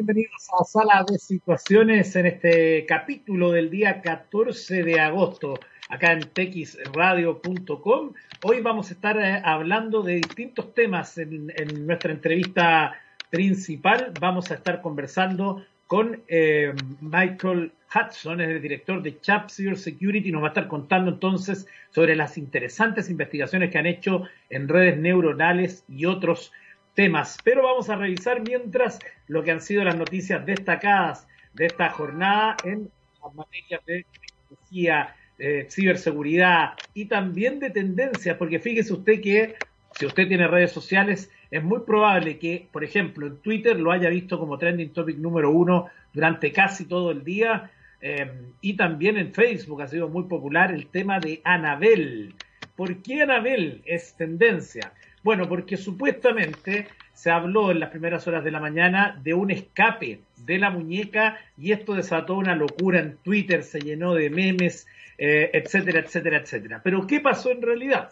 Bienvenidos a Sala de Situaciones en este capítulo del día 14 de agosto, acá en texradio.com. Hoy vamos a estar eh, hablando de distintos temas en, nuestra entrevista principal. Vamos a estar conversando con eh, Michael Hudson, es el director de Chap Security, nos va a estar contando entonces sobre las interesantes investigaciones que han hecho en redes neuronales y otros Pero vamos a revisar mientras lo que han sido las noticias destacadas de esta jornada en las materias de tecnología, ciberseguridad y también de tendencias, porque fíjese usted que si usted tiene redes sociales, es muy probable que, por ejemplo, en Twitter lo haya visto como trending topic número uno durante casi todo el día, eh, y también en Facebook ha sido muy popular el tema de Anabel. ¿Por qué Anabel es tendencia? Bueno, porque supuestamente se habló en las primeras horas de la mañana de un escape de la muñeca y esto desató una locura en Twitter, se llenó de memes, eh, etcétera, etcétera, etcétera. Pero ¿qué pasó en realidad?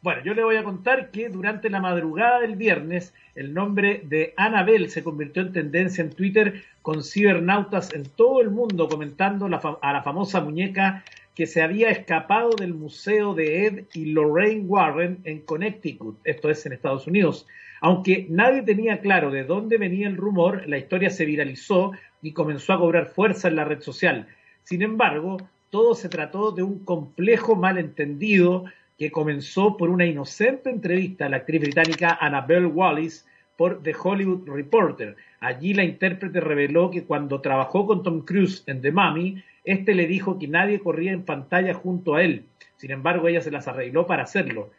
Bueno, yo le voy a contar que durante la madrugada del viernes el nombre de Annabelle se convirtió en tendencia en Twitter con cibernautas en todo el mundo comentando a la famosa muñeca que se había escapado del museo de Ed y Lorraine Warren en Connecticut, esto es en Estados Unidos. Aunque nadie tenía claro de dónde venía el rumor, la historia se viralizó y comenzó a cobrar fuerza en la red social. Sin embargo, todo se trató de un complejo malentendido que comenzó por una inocente entrevista a la actriz británica Annabelle Wallis por The Hollywood Reporter. Allí la intérprete reveló que cuando trabajó con Tom Cruise en The Mummy, este le dijo que nadie corría en pantalla junto a él. Sin embargo, ella se las arregló para hacerlo.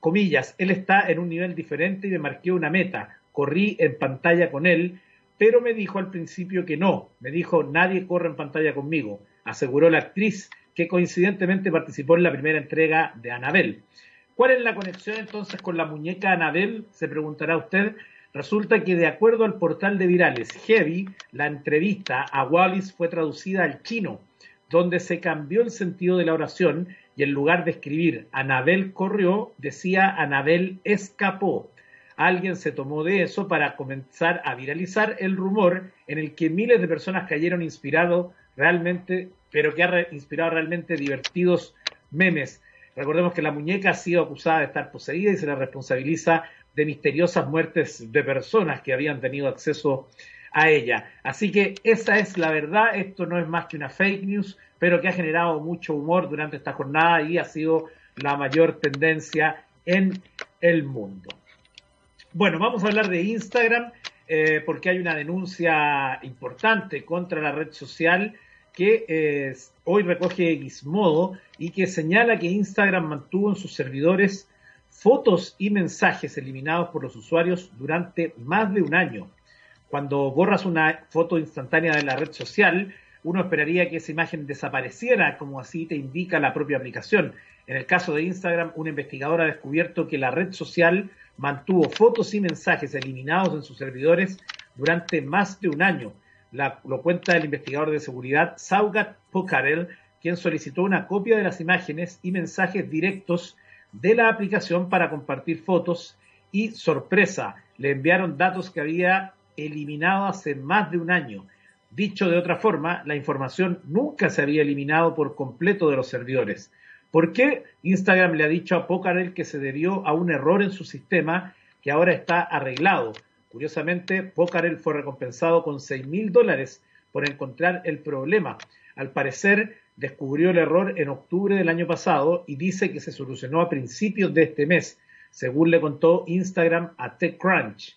Comillas, él está en un nivel diferente y me marqué una meta. Corrí en pantalla con él, pero me dijo al principio que no. Me dijo, nadie corre en pantalla conmigo, aseguró la actriz, que coincidentemente participó en la primera entrega de Anabel. ¿Cuál es la conexión entonces con la muñeca Anabel? Se preguntará usted. Resulta que de acuerdo al portal de virales Heavy, la entrevista a Wallis fue traducida al chino, donde se cambió el sentido de la oración y en lugar de escribir Anabel corrió, decía Anabel escapó. Alguien se tomó de eso para comenzar a viralizar el rumor en el que miles de personas cayeron inspirados realmente, pero que ha inspirado realmente divertidos memes. Recordemos que la muñeca ha sido acusada de estar poseída y se la responsabiliza de misteriosas muertes de personas que habían tenido acceso a ella. Así que esa es la verdad, esto no es más que una fake news, pero que ha generado mucho humor durante esta jornada y ha sido la mayor tendencia en el mundo. Bueno, vamos a hablar de Instagram eh, porque hay una denuncia importante contra la red social que eh, hoy recoge Gizmodo y que señala que Instagram mantuvo en sus servidores fotos y mensajes eliminados por los usuarios durante más de un año. Cuando borras una foto instantánea de la red social, uno esperaría que esa imagen desapareciera, como así te indica la propia aplicación. En el caso de Instagram, un investigador ha descubierto que la red social mantuvo fotos y mensajes eliminados en sus servidores durante más de un año. lo cuenta el investigador de seguridad Saugat Pokarel, quien solicitó una copia de las imágenes y mensajes directos de la aplicación para compartir fotos y, sorpresa, le enviaron datos que había eliminado hace más de un año. Dicho de otra forma, la información nunca se había eliminado por completo de los servidores. ¿Por qué Instagram le ha dicho a Pocarel que se debió a un error en su sistema que ahora está arreglado? Curiosamente, Pocarel fue recompensado con 6 mil dólares por encontrar el problema. Al parecer, descubrió el error en octubre del año pasado y dice que se solucionó a principios de este mes, según le contó Instagram a TechCrunch.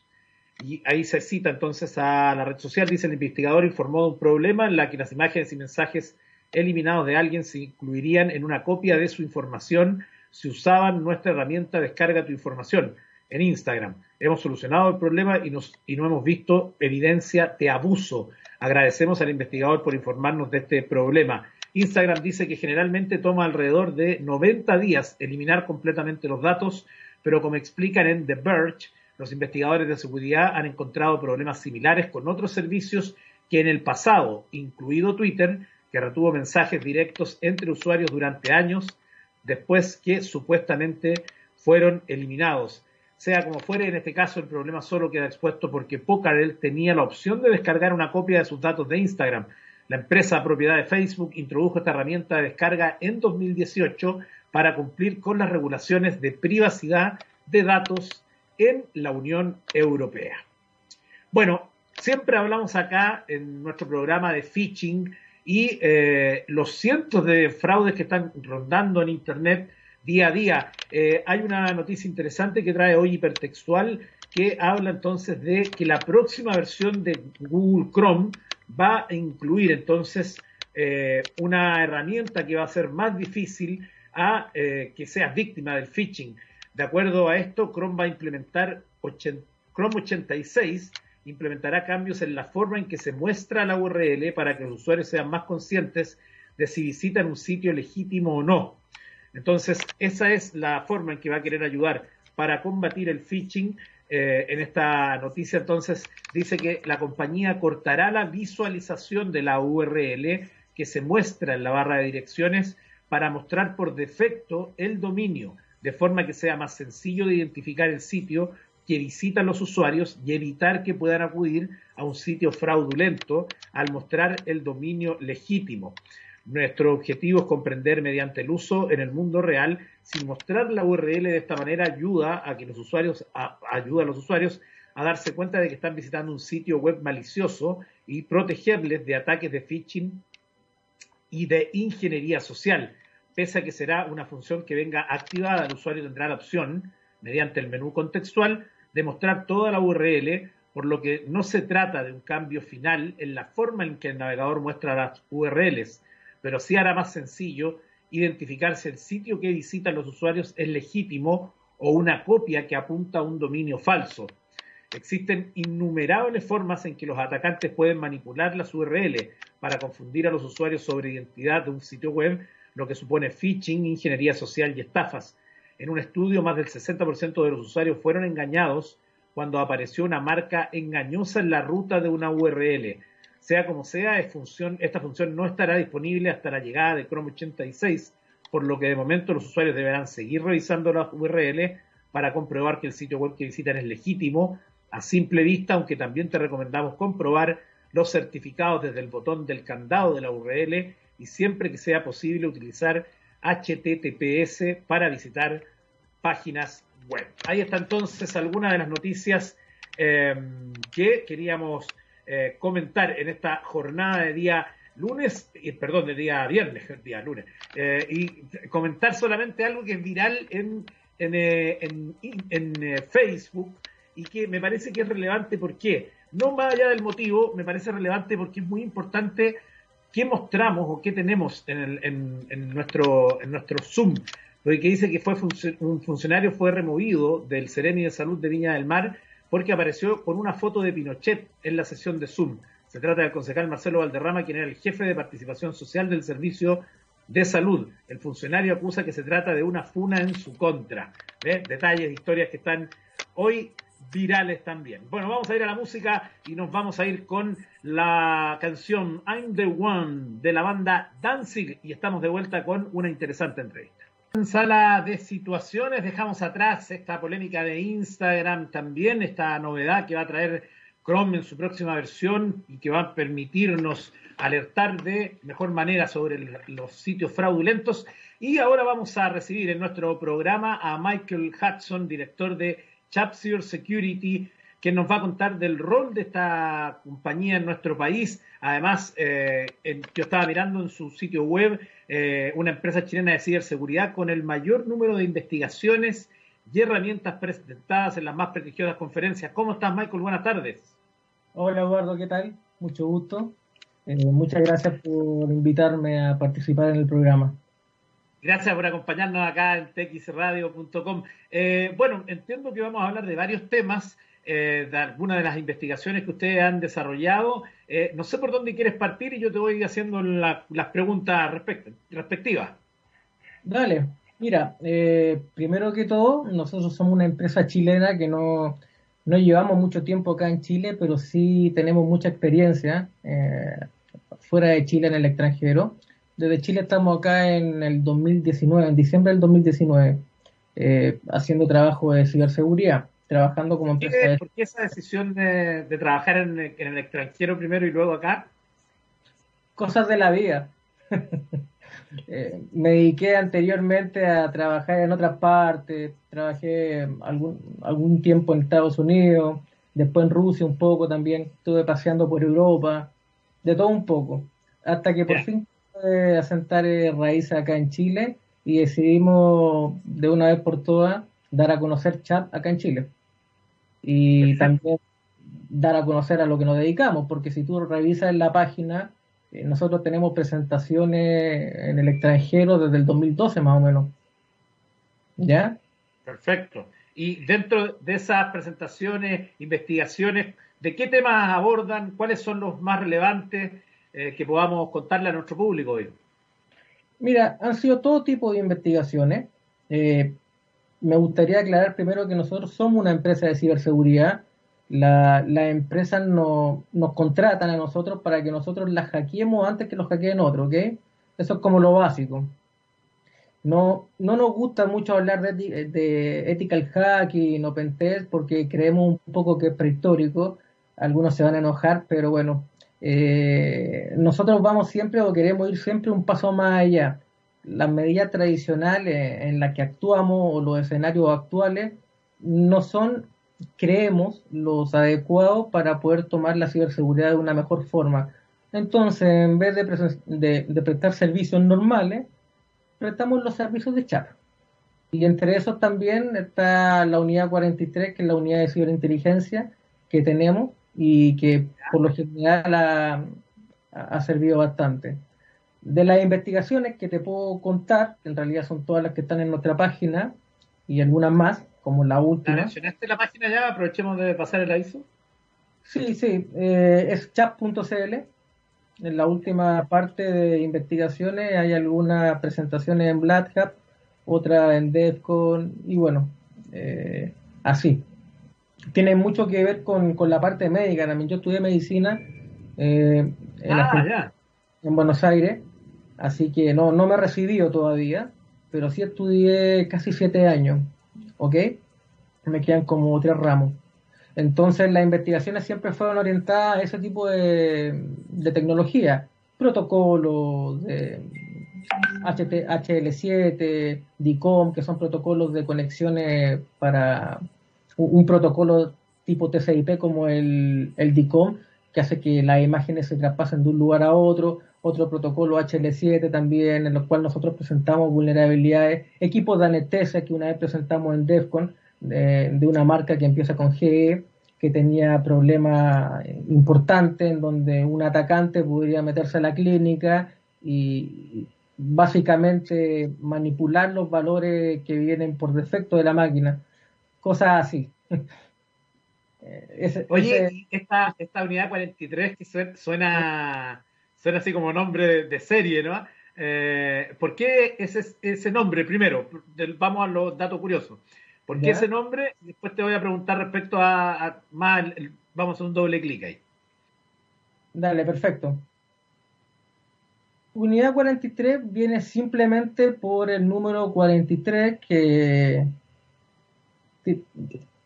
Y ahí se cita entonces a la red social, dice el investigador informó de un problema en la que las imágenes y mensajes eliminados de alguien se incluirían en una copia de su información si usaban nuestra herramienta Descarga tu información en Instagram. Hemos solucionado el problema y, nos, y no hemos visto evidencia de abuso. Agradecemos al investigador por informarnos de este problema. Instagram dice que generalmente toma alrededor de 90 días eliminar completamente los datos, pero como explican en The Verge, los investigadores de seguridad han encontrado problemas similares con otros servicios que en el pasado, incluido Twitter, que retuvo mensajes directos entre usuarios durante años, después que supuestamente fueron eliminados. Sea como fuere, en este caso el problema solo queda expuesto porque Pocarel tenía la opción de descargar una copia de sus datos de Instagram. La empresa propiedad de Facebook introdujo esta herramienta de descarga en 2018 para cumplir con las regulaciones de privacidad de datos en la Unión Europea. Bueno, siempre hablamos acá en nuestro programa de phishing y eh, los cientos de fraudes que están rondando en Internet día a día. Eh, hay una noticia interesante que trae hoy hipertextual que habla entonces de que la próxima versión de Google Chrome va a incluir entonces eh, una herramienta que va a ser más difícil a que seas víctima del phishing. De acuerdo a esto, Chrome va a implementar Chrome 86 implementará cambios en la forma en que se muestra la URL para que los usuarios sean más conscientes de si visitan un sitio legítimo o no. Entonces, esa es la forma en que va a querer ayudar para combatir el phishing. Eh, en esta noticia, entonces, dice que la compañía cortará la visualización de la URL que se muestra en la barra de direcciones para mostrar por defecto el dominio, de forma que sea más sencillo de identificar el sitio que visitan los usuarios y evitar que puedan acudir a un sitio fraudulento al mostrar el dominio legítimo. Nuestro objetivo es comprender mediante el uso en el mundo real si mostrar la URL de esta manera ayuda a que los usuarios ayuda a los usuarios a darse cuenta de que están visitando un sitio web malicioso y protegerles de ataques de phishing y de ingeniería social. Pese a que será una función que venga activada, el usuario tendrá la opción, mediante el menú contextual, de mostrar toda la URL, por lo que no se trata de un cambio final en la forma en que el navegador muestra las URLs, pero sí hará más sencillo identificar si el sitio que visitan los usuarios es legítimo o una copia que apunta a un dominio falso. Existen innumerables formas en que los atacantes pueden manipular las URL para confundir a los usuarios sobre identidad de un sitio web, lo que supone phishing, ingeniería social y estafas. En un estudio, más del 60% de los usuarios fueron engañados cuando apareció una marca engañosa en la ruta de una URL. Sea como sea, esta función no estará disponible hasta la llegada de Chrome 86, por lo que de momento los usuarios deberán seguir revisando las URL para comprobar que el sitio web que visitan es legítimo a simple vista, aunque también te recomendamos comprobar los certificados desde el botón del candado de la URL y siempre que sea posible utilizar HTTPS para visitar páginas web. Ahí está entonces alguna de las noticias em, que queríamos eh, comentar en esta jornada de día lunes, perdón, de día viernes, día lunes, eh, y comentar solamente algo que es viral en, en, eh, en Facebook y que me parece que es relevante porque, no más allá del motivo, me parece relevante porque es muy importante qué mostramos o qué tenemos en, en, nuestro, en nuestro Zoom. Porque dice que fue un funcionario fue removido del Seremi de Salud de Viña del Mar porque apareció con una foto de Pinochet en la sesión de Zoom. Se trata del concejal Marcelo Valderrama, quien era el jefe de participación social del Servicio de Salud. El funcionario acusa que se trata de una funa en su contra. Detalles, historias que están hoy virales también. Bueno, vamos a ir a la música y nos vamos a ir con la canción I'm the One de la banda Danzig y estamos de vuelta con una interesante entrevista. En sala de situaciones dejamos atrás esta polémica de Instagram también, esta novedad que va a traer Chrome en su próxima versión y que va a permitirnos alertar de mejor manera sobre los sitios fraudulentos. Y ahora vamos a recibir en nuestro programa a Michael Hudson, director de Chapsure Security, que nos va a contar del rol de esta compañía en nuestro país. Además, eh, yo estaba mirando en su sitio web eh, una empresa chilena de ciberseguridad con el mayor número de investigaciones y herramientas presentadas en las más prestigiosas conferencias. ¿Cómo estás, Michael? Buenas tardes. Hola, Eduardo, ¿qué tal? Mucho gusto. Eh, muchas gracias por invitarme a participar en el programa. Gracias por acompañarnos acá en txradio.com. Eh, bueno, entiendo que vamos a hablar de varios temas, eh, de algunas de las investigaciones que ustedes han desarrollado. Eh, no sé por dónde quieres partir y yo te voy haciendo las preguntas respectivas. Dale, mira, primero que todo, nosotros somos una empresa chilena que no, no llevamos mucho tiempo acá en Chile, pero sí tenemos mucha experiencia fuera de Chile en el extranjero desde Chile estamos acá en el 2019, en diciembre del 2019. haciendo trabajo de ciberseguridad, trabajando como empresa. ¿Por qué esa decisión de, trabajar en, en, el extranjero primero y luego acá? Cosas de la vida. Eh, me dediqué anteriormente a trabajar en otras partes, trabajé algún, algún tiempo en Estados Unidos, después en Rusia un poco también, estuve paseando por Europa, de todo un poco, hasta que por fin pude asentar eh, raíces acá en Chile y decidimos de una vez por todas dar a conocer Chat acá en Chile. Y también dar a conocer a lo que nos dedicamos, porque si tú revisas en la página, eh, nosotros tenemos presentaciones en el extranjero desde el 2012 más o menos. ¿Ya? Perfecto. Y dentro de esas presentaciones, investigaciones, ¿de qué temas abordan? ¿Cuáles son los más relevantes eh, que podamos contarle a nuestro público hoy? Mira, han sido todo tipo de investigaciones. Eh, me gustaría aclarar primero que nosotros somos una empresa de ciberseguridad las empresas no, nos contratan a nosotros para que nosotros las hackeemos antes que los hackeen otros, ¿ok? Eso es como lo básico. No, no nos gusta mucho hablar de, de ethical hacking o pentest porque creemos un poco que es prehistórico. Algunos se van a enojar, pero bueno, eh, nosotros vamos siempre o queremos ir siempre un paso más allá. Las medidas tradicionales en las que actuamos o los escenarios actuales no son creemos los adecuados para poder tomar la ciberseguridad de una mejor forma. Entonces, en vez de, prestar servicios normales, prestamos los servicios de chat. Y entre esos también está la unidad 43, que es la unidad de ciberinteligencia que tenemos y que por lo general ha, ha servido bastante. De las investigaciones que te puedo contar, que en realidad son todas las que están en nuestra página y algunas más, como la última. mencionaste la página ya? Aprovechemos de pasar el aviso. Sí, sí, eh, es chat.cl. En la última parte de investigaciones hay algunas presentaciones en Black Hat, otra en DEFCON y bueno, eh, así. Tiene mucho que ver con, la parte médica también. Yo estudié medicina eh, en, ah, en Buenos Aires, así que no, no me he recibido todavía, pero sí estudié casi siete años. ¿ok? Me quedan como tres ramos. Entonces las investigaciones siempre fueron orientadas a ese tipo de, tecnología, protocolos de HT, HL7, DICOM, que son protocolos de conexiones para un, protocolo tipo TCP como el, el DICOM, que hace que las imágenes se traspasen de un lugar a otro, otro protocolo HL7 también, en el cual nosotros presentamos vulnerabilidades, equipos de anestesia que una vez presentamos en DEFCON, de, una marca que empieza con GE, que tenía problemas importantes en donde un atacante podría meterse a la clínica y básicamente manipular los valores que vienen por defecto de la máquina, cosas así. Oye, esta, esta unidad 43 que suena suena así como nombre de, serie, ¿no? Eh, ¿Por qué ese, ese nombre primero? Vamos a los datos curiosos. ¿Por qué ese nombre? Después te voy a preguntar respecto a, más, vamos a hacer un doble clic ahí. Dale, perfecto. Unidad 43 viene simplemente por el número 43 que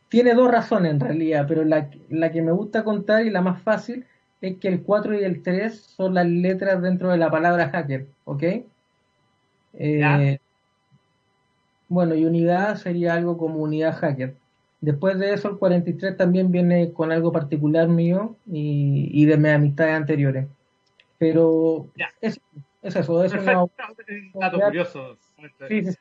tiene dos razones en realidad, pero la, la que me gusta contar y la más fácil es que el 4 y el 3 son las letras dentro de la palabra hacker, ¿ok? Eh, bueno, y unidad sería algo como unidad hacker. Después de eso, el 43 también viene con algo particular mío y, de mis amistades anteriores. Pero es, es, eso, es dato curioso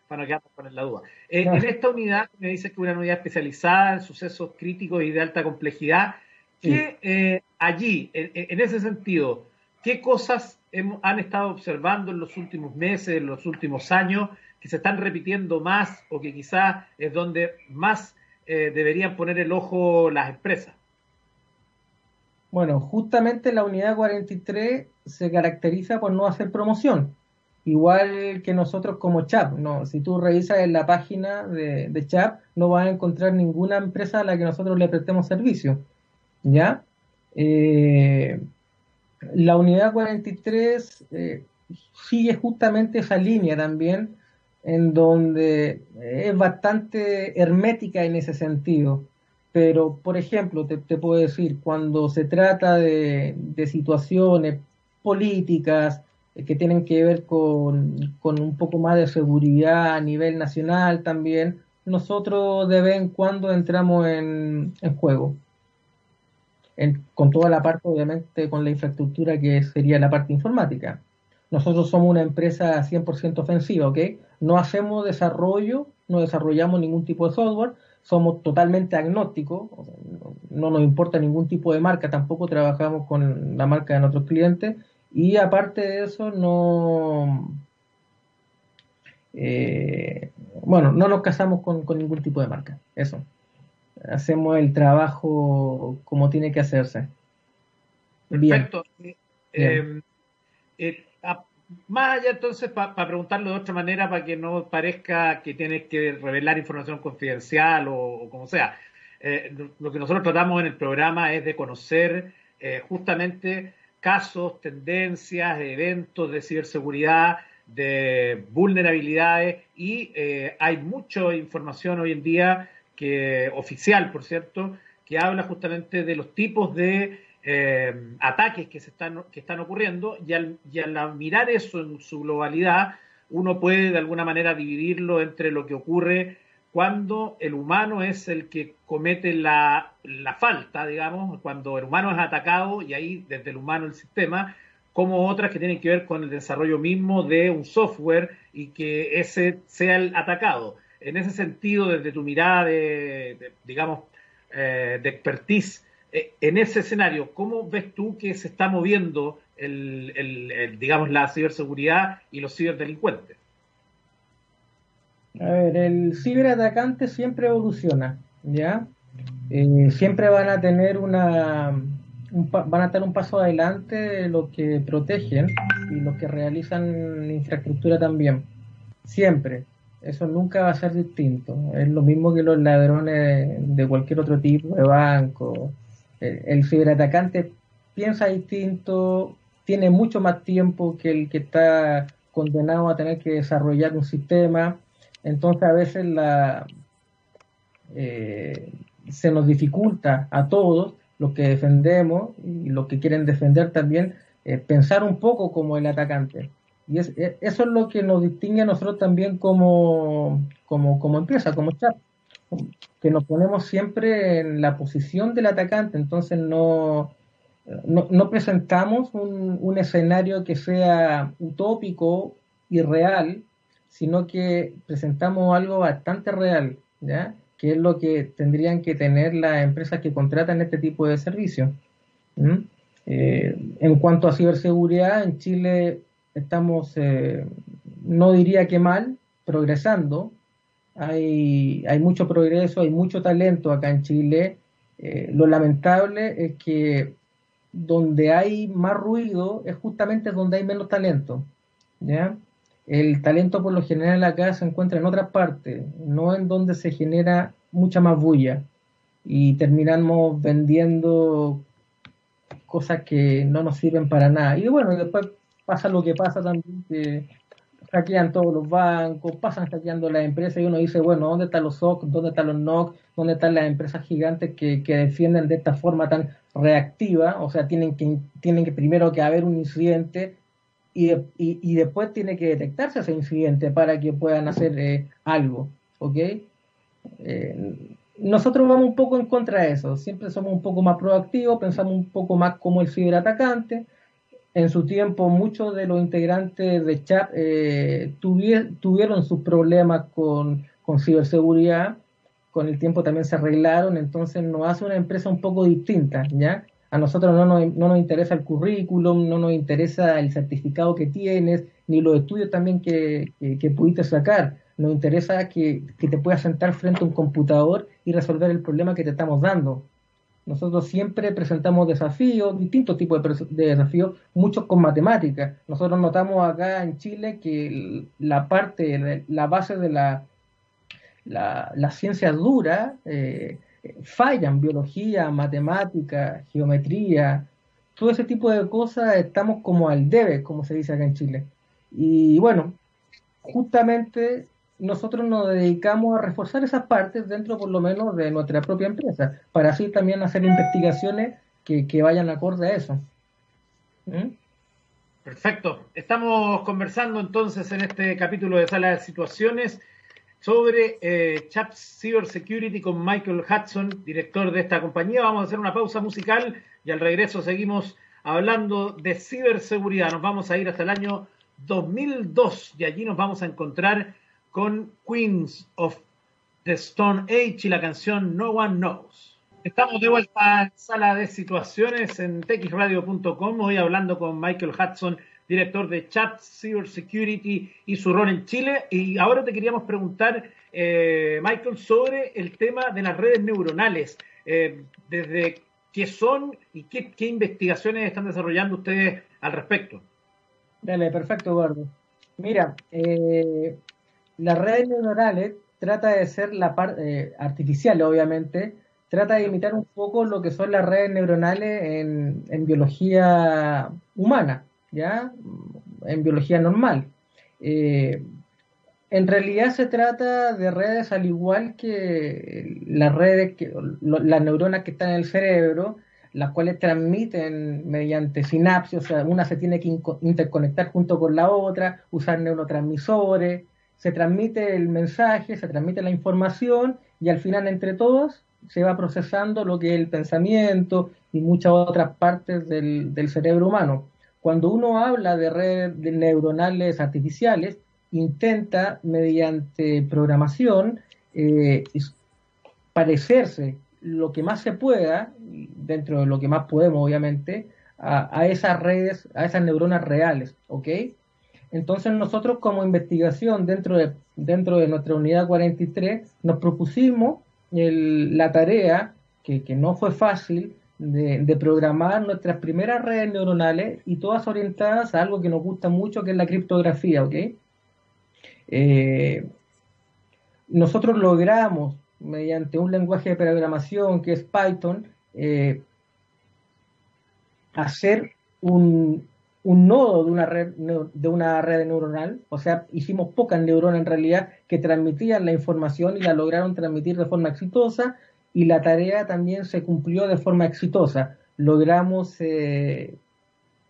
para que con la duda. Eh, en esta unidad me dices que es una unidad especializada en sucesos críticos y de alta complejidad. ¿Qué, eh, allí, en, ese sentido, qué cosas han estado observando en los últimos meses, en los últimos años, que se están repitiendo más o que quizás es donde más eh, deberían poner el ojo las empresas? Bueno, justamente la unidad 43 se caracteriza por no hacer promoción, igual que nosotros como CHAP. No, si tú revisas en la página de, de CHAP, no vas a encontrar ninguna empresa a la que nosotros le prestemos servicio. ¿Ya? Eh, la unidad 43 eh, sigue justamente esa línea también, en donde es bastante hermética en ese sentido. Pero, por ejemplo, te, puedo decir, cuando se trata de, situaciones políticas que tienen que ver con, un poco más de seguridad a nivel nacional también, nosotros de vez en cuando entramos en, juego. con toda la parte, obviamente, con la infraestructura que sería la parte informática. Nosotros somos una empresa 100% ofensiva, ¿ok? No hacemos desarrollo, no desarrollamos ningún tipo de software, somos totalmente agnósticos, no nos importa ningún tipo de marca, tampoco trabajamos con la marca de nuestros clientes y aparte de eso no... Eh, bueno, no nos casamos con, ningún tipo de marca, eso. Hacemos el trabajo como tiene que hacerse. Perfecto. Bien. Eh, eh, más allá entonces, para preguntarlo de otra manera, para que no parezca que tienes que revelar información confidencial o, como sea, eh, lo que nosotros tratamos en el programa es de conocer eh, justamente casos, tendencias, eventos de ciberseguridad, de vulnerabilidades y eh, hay mucha información hoy en día que oficial, por cierto, que habla justamente de los tipos de eh, ataques que, se están, que están ocurriendo y al, mirar eso en su globalidad, uno puede de alguna manera dividirlo entre lo que ocurre cuando el humano es el que comete la, falta, digamos, cuando el humano es atacado y ahí desde el humano el sistema, como otras que tienen que ver con el desarrollo mismo de un software y que ese sea el atacado. En ese sentido, desde tu mirada de, digamos, eh, de expertise, eh, en ese escenario, ¿cómo ves tú que se está moviendo el, digamos, la ciberseguridad y los ciberdelincuentes? A ver, el ciberatacante siempre evoluciona, ¿ya? Eh, siempre van a tener una van a tener un paso adelante los que protegen y los que realizan infraestructura también. Siempre. Eso nunca va a ser distinto. Es lo mismo que los ladrones de cualquier otro tipo de banco, el, ciberatacante piensa distinto, tiene mucho más tiempo que el que está condenado a tener que desarrollar un sistema, entonces a veces la, eh, se nos dificulta a todos los que defendemos y los que quieren defender también eh, pensar un poco como el atacante. Y es, e, eso es lo que nos distingue a nosotros también como, como, como empresa, como chat que nos ponemos siempre en la posición del atacante, entonces no, no, presentamos un, un, escenario que sea utópico y real, sino que presentamos algo bastante real, ¿ya? que es lo que tendrían que tener las empresas que contratan este tipo de servicios. Eh, en cuanto a ciberseguridad, en Chile estamos, eh, no diría que mal, progresando, hay, hay mucho progreso, hay mucho talento acá en Chile. Eh, lo lamentable es que donde hay más ruido es justamente donde hay menos talento. ¿ya? El talento por lo general acá se encuentra en otra parte, no en donde se genera mucha más bulla y terminamos vendiendo cosas que no nos sirven para nada. Y bueno, después pasa lo que pasa también, que hackean todos los bancos, pasan hackeando las empresas y uno dice, bueno, ¿dónde están los SOC? ¿Dónde están los NOC? ¿Dónde están las empresas gigantes que, que defienden de esta forma tan reactiva? O sea, tienen que, tienen que primero que haber un incidente y, y, y después tiene que detectarse ese incidente para que puedan hacer eh, algo, ¿ok? Eh, nosotros vamos un poco en contra de eso, siempre somos un poco más proactivos, pensamos un poco más como el ciberatacante, en su tiempo muchos de los integrantes de chat eh, tuvieron sus problemas con, ciberseguridad, con el tiempo también se arreglaron, entonces nos hace una empresa un poco distinta, ¿ya? A nosotros no nos, no nos interesa el currículum, no nos interesa el certificado que tienes, ni los estudios también que, pudiste sacar. Nos interesa que, que te puedas sentar frente a un computador y resolver el problema que te estamos dando. Nosotros siempre presentamos desafíos, distintos tipos de, desafíos, muchos con matemáticas. Nosotros notamos acá en Chile que la parte, la base de la, la, ciencia dura eh, fallan, biología, matemática, geometría, todo ese tipo de cosas estamos como al debe, como se dice acá en Chile. Y bueno, justamente nosotros nos dedicamos a reforzar esas partes dentro por lo menos de nuestra propia empresa, para así también hacer investigaciones que, que vayan acorde a eso. ¿Mm? Perfecto. Estamos conversando entonces en este capítulo de Sala de Situaciones sobre eh, Chat Cyber Security con Michael Hudson, director de esta compañía. Vamos a hacer una pausa musical y al regreso seguimos hablando de ciberseguridad. Nos vamos a ir hasta el año 2002 y allí nos vamos a encontrar con Queens of the Stone Age y la canción No One Knows. Estamos de vuelta en sala de situaciones en texradio.com, hoy hablando con Michael Hudson, director de Chat Cyber Security y su rol en Chile. Y ahora te queríamos preguntar, eh, Michael, sobre el tema de las redes neuronales. Eh, desde qué son y qué, investigaciones están desarrollando ustedes al respecto. Dale, perfecto, Eduardo. Mira, eh, las redes neuronales trata de ser la parte artificial, obviamente, trata de imitar un poco lo que son las redes neuronales en, biología humana, ¿ya? En biología normal. Eh, en realidad se trata de redes al igual que las redes, que, las neuronas que están en el cerebro, las cuales transmiten mediante sinapsis, o sea, una se tiene que interconectar junto con la otra, usar neurotransmisores, se transmite el mensaje, se transmite la información y al final entre todos se va procesando lo que es el pensamiento y muchas otras partes del, cerebro humano. Cuando uno habla de redes neuronales artificiales, intenta, mediante programación, eh, parecerse lo que más se pueda, dentro de lo que más podemos, obviamente, a, esas redes, a esas neuronas reales, ¿ok? Entonces nosotros como investigación dentro de, dentro de nuestra unidad 43 nos propusimos la tarea, que, no fue fácil, de, programar nuestras primeras redes neuronales y todas orientadas a algo que nos gusta mucho, que es la criptografía, ¿ok? Eh, nosotros logramos, mediante un lenguaje de programación que es Python, eh, hacer un, nodo de una red de una red neuronal, o sea, hicimos pocas neuronas en realidad que transmitían la información y la lograron transmitir de forma exitosa y la tarea también se cumplió de forma exitosa. Logramos eh,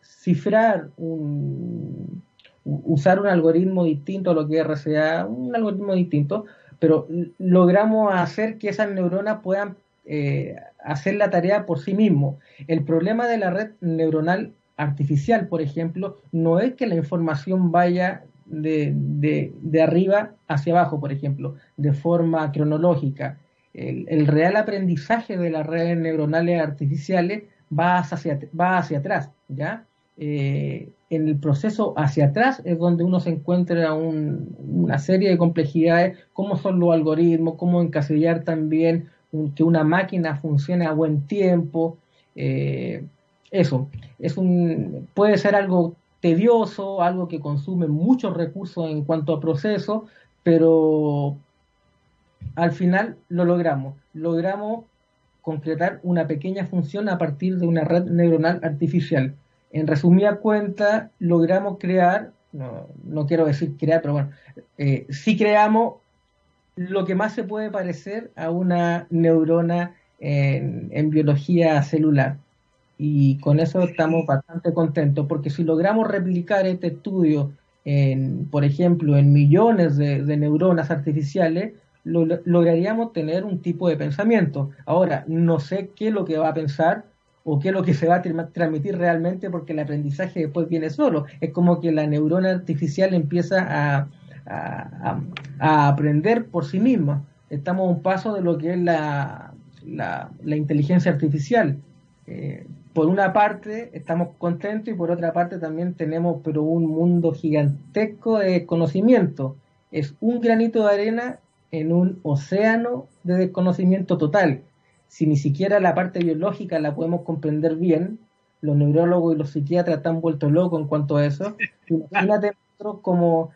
cifrar un, usar un algoritmo distinto a lo que RCA, un algoritmo distinto, pero logramos hacer que esas neuronas puedan eh, hacer la tarea por sí mismo. El problema de la red neuronal artificial, por ejemplo, no es que la información vaya de, arriba hacia abajo, por ejemplo, de forma cronológica. El, real aprendizaje de las redes neuronales artificiales va hacia, va hacia atrás, ¿ya? Eh, en el proceso hacia atrás es donde uno se encuentra una serie de complejidades, cómo son los algoritmos, cómo encasillar también que una máquina funcione a buen tiempo, eh, eso, es un, puede ser algo tedioso, algo que consume muchos recursos en cuanto a proceso, pero al final lo logramos. Logramos concretar una pequeña función a partir de una red neuronal artificial. En resumida cuenta, logramos crear, no, quiero decir crear, pero bueno, eh, sí creamos lo que más se puede parecer a una neurona en biología celular y con eso estamos bastante contentos, porque si logramos replicar este estudio, en, por ejemplo, en millones de, neuronas artificiales, lograríamos tener un tipo de pensamiento. Ahora, no sé qué es lo que va a pensar o qué es lo que se va a transmitir realmente, porque el aprendizaje después viene solo. Es como que la neurona artificial empieza a, aprender por sí misma. Estamos a un paso de lo que es la, la, inteligencia artificial. Eh, por una parte estamos contentos y por otra parte también tenemos pero un mundo gigantesco de conocimiento. Es un granito de arena en un océano de desconocimiento total. Si ni siquiera la parte biológica la podemos comprender bien, los neurólogos y los psiquiatras están vueltos locos en cuanto a eso. Imagínate nosotros como,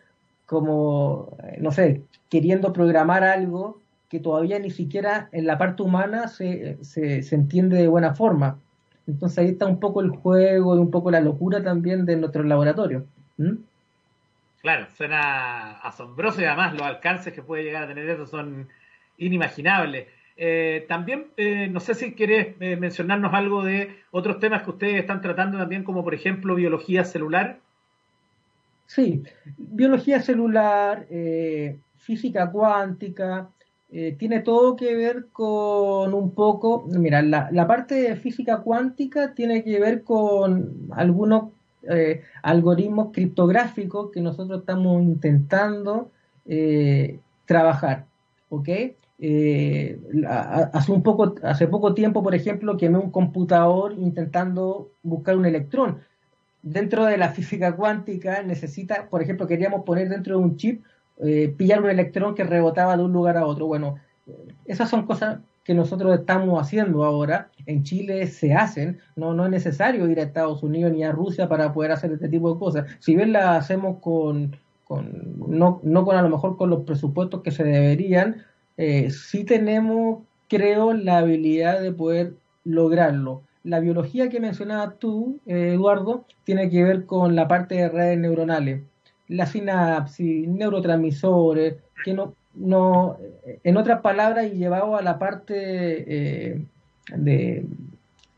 como, eh, no sé, queriendo programar algo que todavía ni siquiera en la parte humana se, se, se entiende de buena forma entonces ahí está un poco el juego y un poco la locura también de nuestro laboratorio. Claro, suena asombroso y además los alcances que puede llegar a tener eso son inimaginables. Eh, también, eh, no sé si quieres eh, mencionarnos algo de otros temas que ustedes están tratando también, como por ejemplo biología celular. Sí, biología celular, física cuántica, tiene todo que ver con un poco, mira, la, la, parte de física cuántica tiene que ver con algunos algoritmos criptográficos que nosotros estamos intentando trabajar, ¿ok? Eh, hace, poco, tiempo, por ejemplo, quemé un computador intentando buscar un electrón. Dentro de la física cuántica necesita, por ejemplo, queríamos poner dentro de un chip, eh, pillar un electrón que rebotaba de un lugar a otro. Bueno, esas son cosas que nosotros estamos haciendo ahora. En Chile se hacen, no, no es necesario ir a Estados Unidos ni a Rusia para poder hacer este tipo de cosas. Si bien las hacemos con, con no, no con a lo mejor con los presupuestos que se deberían, eh, sí tenemos, creo, la habilidad de poder lograrlo. La biología que mencionabas tú, eh, Eduardo, tiene que ver con la parte de redes neuronales, la sinapsis, neurotransmisores, que no, no en otras palabras, y llevado a la parte eh, de,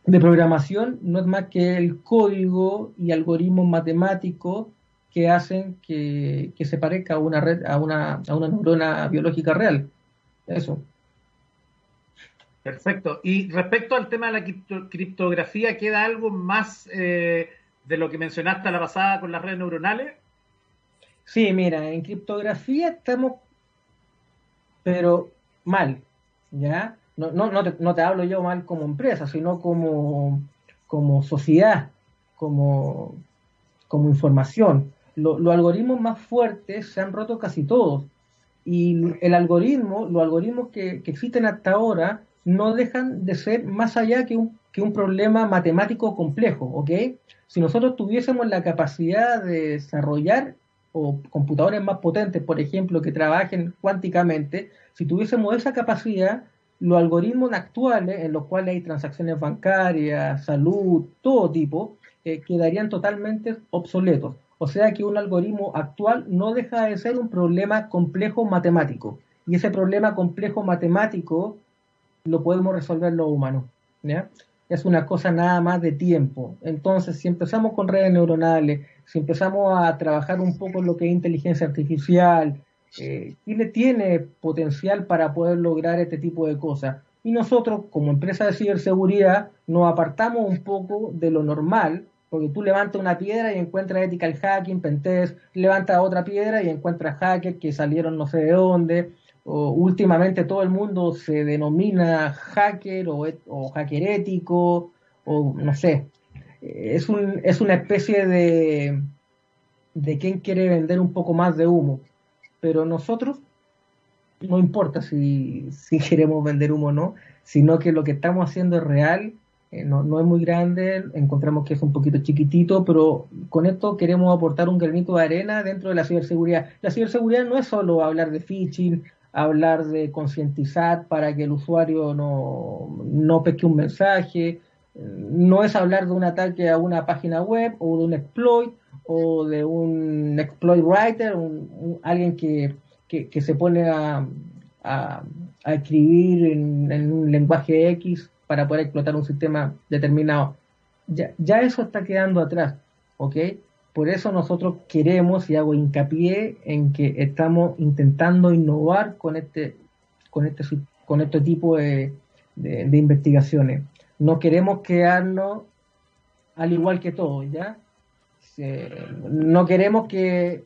de programación, no es más que el código y algoritmos matemáticos que hacen que, que, se parezca a una red, a una, a una neurona biológica real. Eso. Perfecto. Y respecto al tema de la criptografía, ¿queda algo más eh, de lo que mencionaste a la pasada con las redes neuronales? Sí, mira, en criptografía estamos, pero mal, ¿ya? No, no, no, te, no te hablo yo mal como empresa, sino como, como sociedad, como, como información. los algoritmos más fuertes se han roto casi todos y el algoritmo, los algoritmos que, existen hasta ahora, no dejan de ser más allá que un, que un problema matemático complejo, ¿ok? Si nosotros tuviésemos la capacidad de desarrollar o computadores más potentes, por ejemplo, que trabajen cuánticamente, si tuviésemos esa capacidad, los algoritmos actuales, en los cuales hay transacciones bancarias, salud, todo tipo, eh, quedarían totalmente obsoletos. O sea que un algoritmo actual no deja de ser un problema complejo matemático. Y ese problema complejo matemático lo podemos resolver los humanos. Es una cosa nada más de tiempo. Entonces, si empezamos con redes neuronales, si empezamos a trabajar un poco en lo que es inteligencia artificial, eh, Chile tiene potencial para poder lograr este tipo de cosas. Y nosotros, como empresa de ciberseguridad, nos apartamos un poco de lo normal porque tú levantas una piedra y encuentras ethical hacking, pentest, levantas otra piedra y encuentras hackers que salieron no sé de dónde. O, últimamente todo el mundo se denomina hacker o, o hacker ético, o no sé. Es, un, es una especie de, de quien quiere vender un poco más de humo. Pero nosotros, no importa si, si queremos vender humo o no, sino que lo que estamos haciendo es real eh, no, no, es muy grande, encontramos que es un poquito chiquitito, pero con esto queremos aportar un granito de arena dentro de la ciberseguridad. La ciberseguridad no es solo hablar de phishing, hablar de concientizar para que el usuario no, no pesque un mensaje, no es hablar de un ataque a una página web o de un exploit o de un exploit writer, alguien que, que, se pone a, a, escribir en, en un lenguaje X para poder explotar un sistema determinado. Ya, ya eso está quedando atrás, ¿ok? Por eso nosotros queremos y hago hincapié en que estamos intentando innovar con este, con este, con este tipo de, de, investigaciones. No queremos quedarnos al igual que todos, ¿ya? no queremos que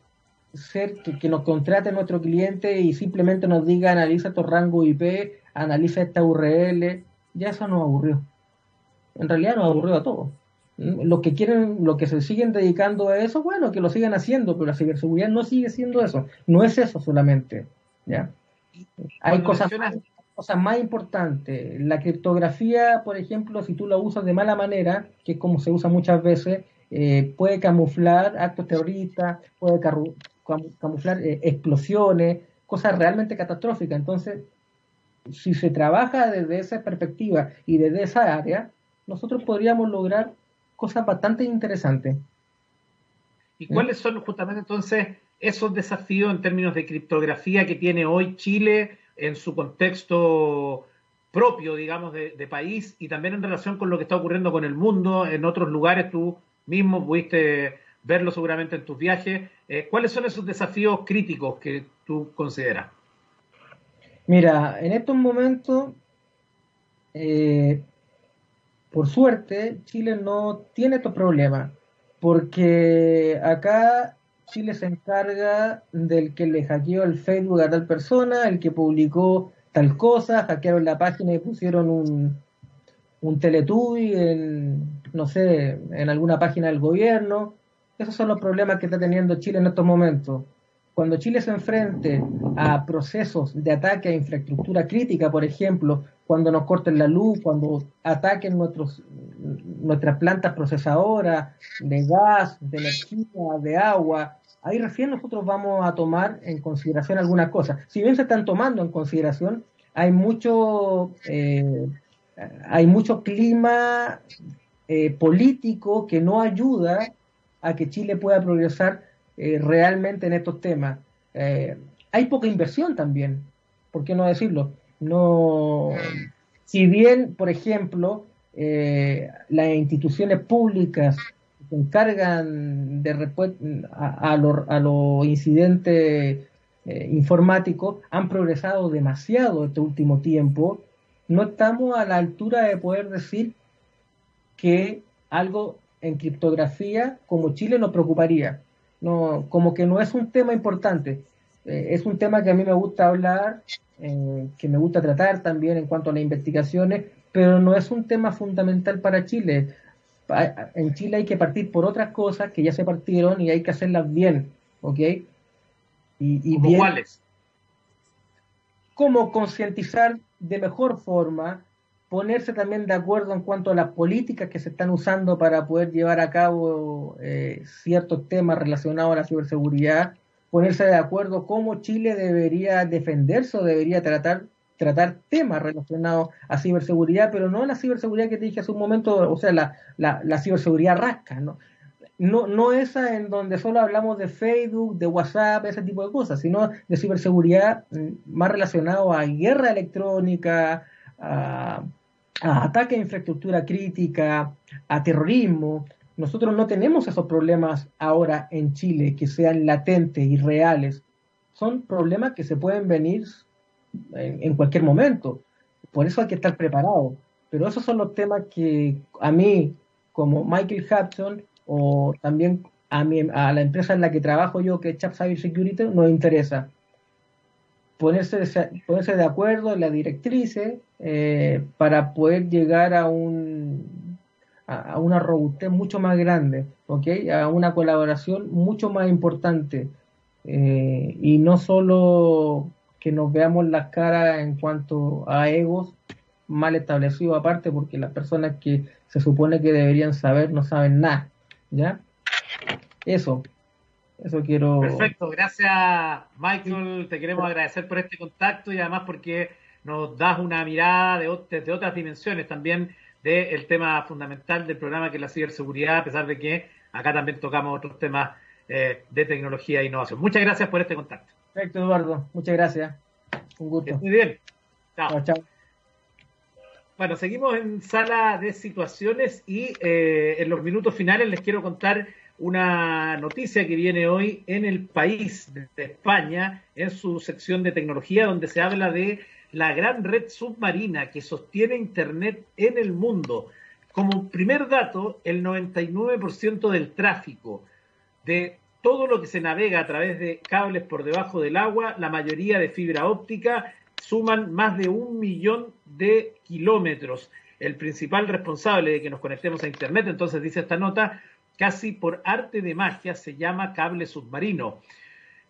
ser que, que, nos contrate nuestro cliente y simplemente nos diga analiza tu rango IP, analiza esta URL, ya eso nos aburrió. En realidad nos aburrió a todos. Los que quieren, los que se siguen dedicando a eso, bueno, que lo sigan haciendo, pero la ciberseguridad no sigue siendo eso. No es eso solamente. ¿ya? Hay cosas más, cosas más importantes. La criptografía, por ejemplo, si tú la usas de mala manera, que es como se usa muchas veces, eh, puede camuflar actos terroristas, puede camuflar eh, explosiones, cosas realmente catastróficas. Entonces, si se trabaja desde esa perspectiva y desde esa área, nosotros podríamos lograr cosas bastante interesantes. ¿Y cuáles son justamente entonces esos desafíos en términos de criptografía que tiene hoy Chile en su contexto propio, digamos, de, país y también en relación con lo que está ocurriendo con el mundo en otros lugares. Tú mismo pudiste verlo seguramente en tus viajes. Eh, ¿Cuáles son esos desafíos críticos que tú consideras? Mira, en estos momentos, eh, por suerte, Chile no tiene estos problemas, porque acá Chile se encarga del que le hackeó el Facebook a tal persona, el que publicó tal cosa, hackearon la página y pusieron un, un Teletubby en, no sé, en alguna página del gobierno. Esos son los problemas que está teniendo Chile en estos momentos. Cuando Chile se enfrente a procesos de ataque a infraestructura crítica, por ejemplo, cuando nos corten la luz, cuando ataquen nuestras plantas procesadoras de gas, de energía, de agua, ahí recién nosotros vamos a tomar en consideración algunas cosas. Si bien se están tomando en consideración, hay mucho, eh, hay mucho clima eh, político que no ayuda a que Chile pueda progresar eh, realmente en estos temas. hay poca inversión también, ¿por qué no decirlo? No, si bien, por ejemplo, las instituciones públicas se encargan de a, a los incidentes eh, informáticos han progresado demasiado este último tiempo. No estamos a la altura de poder decir que algo en criptografía como Chile nos preocuparía. No, como que no es un tema importante. Eh, es un tema que a mí me gusta hablar, eh, que me gusta tratar también en cuanto a las investigaciones, pero no es un tema fundamental para Chile en Chile hay que partir por otras cosas que ya se partieron y hay que hacerlas bien, ¿ok? Y, y cuáles? Cómo concientizar de mejor forma, ponerse también de acuerdo en cuanto a las políticas que se están usando para poder llevar a cabo eh, ciertos temas relacionados a la ciberseguridad, ponerse de acuerdo cómo Chile debería defenderse o debería tratar tratar temas relacionados a ciberseguridad, pero no la ciberseguridad que te dije hace un momento, o sea, la, ciberseguridad rasca, ¿no? No, no esa en donde solo hablamos de Facebook, de WhatsApp, ese tipo de cosas, sino de ciberseguridad mm, más relacionado a guerra electrónica, a, a ataque a infraestructura crítica, a terrorismo. Nosotros no tenemos esos problemas ahora en Chile que sean latentes y reales. Son problemas que se pueden venir en, cualquier momento. Por eso hay que estar preparado. Pero esos son los temas que a mí, como Michael Hudson, o también a, mí, a la empresa en la que trabajo yo, que es Chap Cyber Security, nos interesa. Ponerse, ponerse de acuerdo en las directrices eh, para poder llegar a un a, una robustez mucho más grande, ¿okay? a una colaboración mucho más importante eh, y no solo que nos veamos las caras en cuanto a egos mal establecidos aparte, porque las personas que se supone que deberían saber no saben nada, ¿ya? Eso, eso quiero... Perfecto, gracias Michael, te queremos agradecer por este contacto y además porque nos das una mirada de, desde otras dimensiones también del tema fundamental del programa que es la ciberseguridad, a pesar de que acá también tocamos otros temas eh, de tecnología e innovación. Muchas gracias por este contacto. Perfecto, Eduardo. Muchas gracias. Un gusto. Muy bien. Chao. chao. Bueno, seguimos en sala de situaciones y eh, en los minutos finales les quiero contar una noticia que viene hoy en el país de España, en su sección de tecnología, donde se habla de la gran red submarina que sostiene Internet en el mundo. Como primer dato, el 99% del tráfico de todo lo que se navega a través de cables por debajo del agua, la mayoría de fibra óptica, suman más de un millón de kilómetros. El principal responsable de que nos conectemos a Internet, entonces dice esta nota, casi por arte de magia se llama cable submarino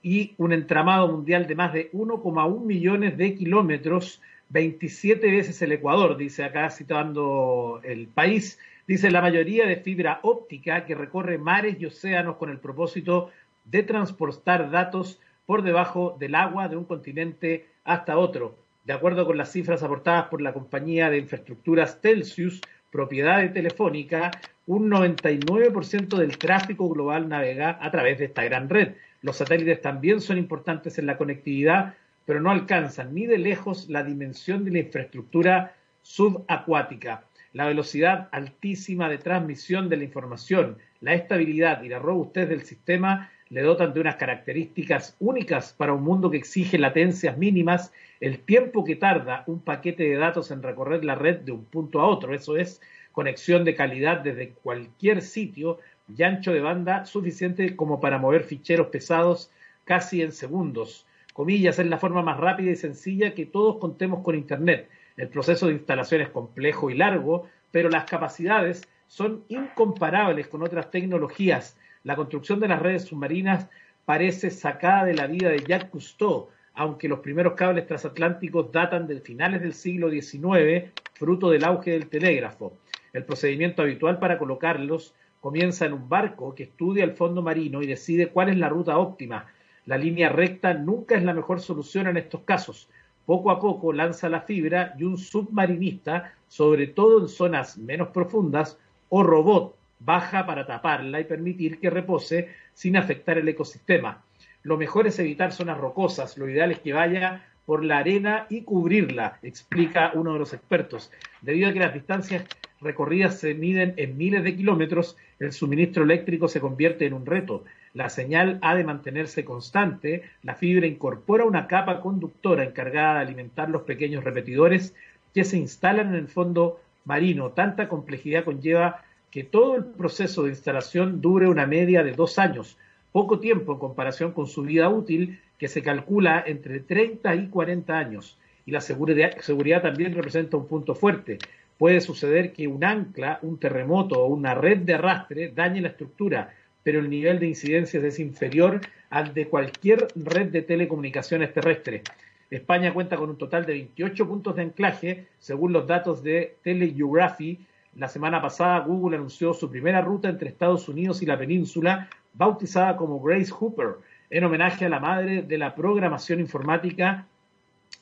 y un entramado mundial de más de 1,1 millones de kilómetros, 27 veces el Ecuador, dice acá citando el país, Dice la mayoría de fibra óptica que recorre mares y océanos con el propósito de transportar datos por debajo del agua de un continente hasta otro. De acuerdo con las cifras aportadas por la compañía de infraestructuras Telsius, propiedad de Telefónica, un 99% del tráfico global navega a través de esta gran red. Los satélites también son importantes en la conectividad, pero no alcanzan ni de lejos la dimensión de la infraestructura subacuática. La velocidad altísima de transmisión de la información, la estabilidad y la robustez del sistema le dotan de unas características únicas para un mundo que exige latencias mínimas, el tiempo que tarda un paquete de datos en recorrer la red de un punto a otro. Eso es conexión de calidad desde cualquier sitio y ancho de banda suficiente como para mover ficheros pesados casi en segundos. Comillas, es la forma más rápida y sencilla que todos contemos con Internet. El proceso de instalación es complejo y largo, pero las capacidades son incomparables con otras tecnologías la construcción de las redes submarinas parece sacada de la vida de Jacques Cousteau, aunque los primeros cables transatlánticos datan de finales del siglo XIX, fruto del auge del telégrafo. El procedimiento habitual para colocarlos comienza en un barco que estudia el fondo marino y decide cuál es la ruta óptima. La línea recta nunca es la mejor solución en estos casos. Poco a poco lanza la fibra y un submarinista, sobre todo en zonas menos profundas, o robot baja para taparla y permitir que repose sin afectar el ecosistema. Lo mejor es evitar zonas rocosas, lo ideal es que vaya por la arena y cubrirla, explica uno de los expertos. Debido a que las distancias recorridas se miden en miles de kilómetros, el suministro eléctrico se convierte en un reto. La señal ha de mantenerse constante, la fibra incorpora una capa conductora encargada de alimentar los pequeños repetidores que se instalan en el fondo marino. Tanta complejidad conlleva que todo el proceso de instalación dure una media de dos años, poco tiempo en comparación con su vida útil, que se calcula entre 30 y 40 años. Y la seguridad, también representa un punto fuerte. Puede suceder que un ancla, un terremoto o una red de arrastre dañe la estructura, pero el nivel de incidencias es inferior al de cualquier red de telecomunicaciones terrestres. España cuenta con un total de 28 puntos de anclaje, según los datos de Telegeography, la semana pasada Google anunció su primera ruta entre Estados Unidos y la península, bautizada como Grace Hooper, en homenaje a la madre de la programación informática.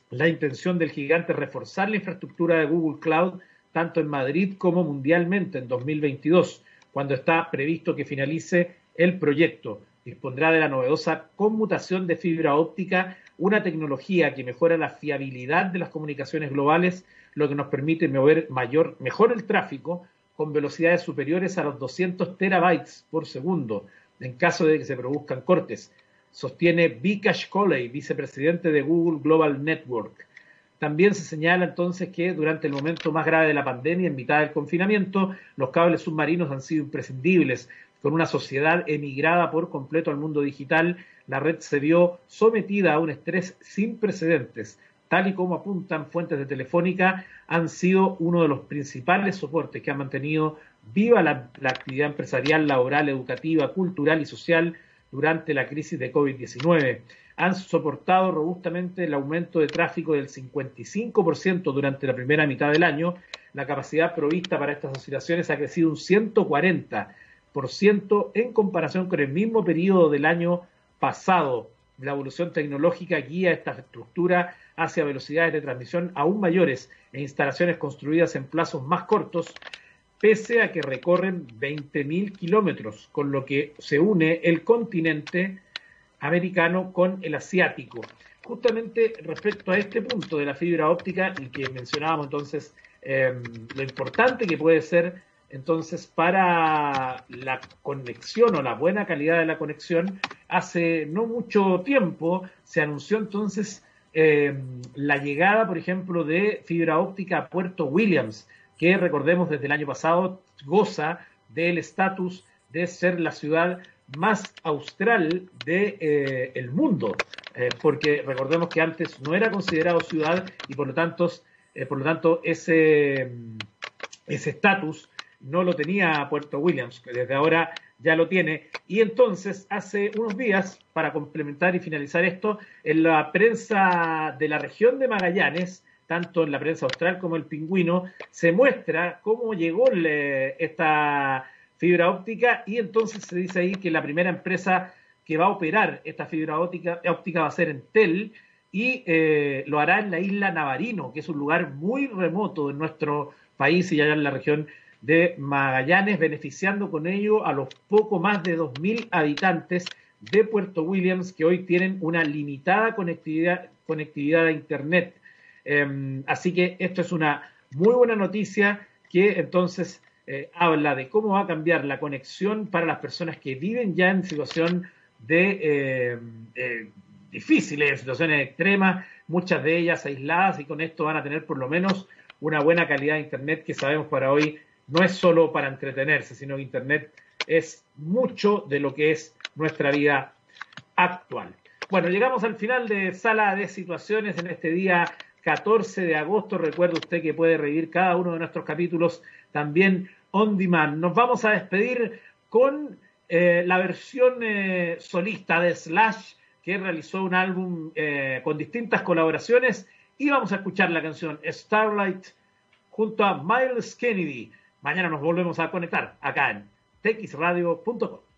La intención del gigante es reforzar la infraestructura de Google Cloud tanto en Madrid como mundialmente en 2022, cuando está previsto que finalice el proyecto. Dispondrá de la novedosa conmutación de fibra óptica, una tecnología que mejora la fiabilidad de las comunicaciones globales lo que nos permite mover mayor, mejor el tráfico con velocidades superiores a los 200 terabytes por segundo en caso de que se produzcan cortes, sostiene Vikash Coley, vicepresidente de Google Global Network. También se señala entonces que durante el momento más grave de la pandemia, en mitad del confinamiento, los cables submarinos han sido imprescindibles. Con una sociedad emigrada por completo al mundo digital, la red se vio sometida a un estrés sin precedentes tal y como apuntan fuentes de Telefónica, han sido uno de los principales soportes que han mantenido viva la, actividad empresarial, laboral, educativa, cultural y social durante la crisis de COVID-19. Han soportado robustamente el aumento de tráfico del 55% durante la primera mitad del año. La capacidad provista para estas oscilaciones ha crecido un 140% en comparación con el mismo periodo del año pasado. La evolución tecnológica guía esta estructura hacia velocidades de transmisión aún mayores e instalaciones construidas en plazos más cortos, pese a que recorren 20.000 kilómetros, con lo que se une el continente americano con el asiático. Justamente respecto a este punto de la fibra óptica y que mencionábamos entonces em, lo importante que puede ser entonces para la conexión o la buena calidad de la conexión, hace no mucho tiempo se anunció entonces eh, la llegada, por ejemplo, de fibra óptica a Puerto Williams, que recordemos desde el año pasado goza del estatus de ser la ciudad más austral del de, eh, mundo, eh, porque recordemos que antes no era considerado ciudad y por lo tanto, por lo tanto ese estatus no lo tenía Puerto Williams, que desde ahora ya lo tiene. Y entonces, hace unos días, para complementar y finalizar esto, en la prensa de la región de Magallanes, tanto en la prensa austral como el pingüino, se muestra cómo llegó esta fibra óptica y entonces se dice ahí que la primera empresa que va a operar esta fibra óptica, óptica va a ser Entel y eh, lo hará en la isla Navarino, que es un lugar muy remoto en nuestro país y allá en la región de Magallanes, beneficiando con ello a los poco más de 2.000 habitantes de Puerto Williams que hoy tienen una limitada conectividad, conectividad a Internet. Em, así que esto es una muy buena noticia que entonces eh, habla de cómo va a cambiar la conexión para las personas que viven ya en situación de eh, eh, difíciles, situaciones extremas, muchas de ellas aisladas y con esto van a tener por lo menos una buena calidad de Internet que sabemos para hoy no es solo para entretenerse, sino que Internet es mucho de lo que es nuestra vida actual. Bueno, llegamos al final de Sala de Situaciones en este día 14 de agosto. Recuerde usted que puede revivir cada uno de nuestros capítulos también on demand. Nos vamos a despedir con eh, la versión eh, solista de Slash, que realizó un álbum eh, con distintas colaboraciones. Y vamos a escuchar la canción Starlight junto a Miles Kennedy. Mañana nos volvemos a conectar acá en texradio.com.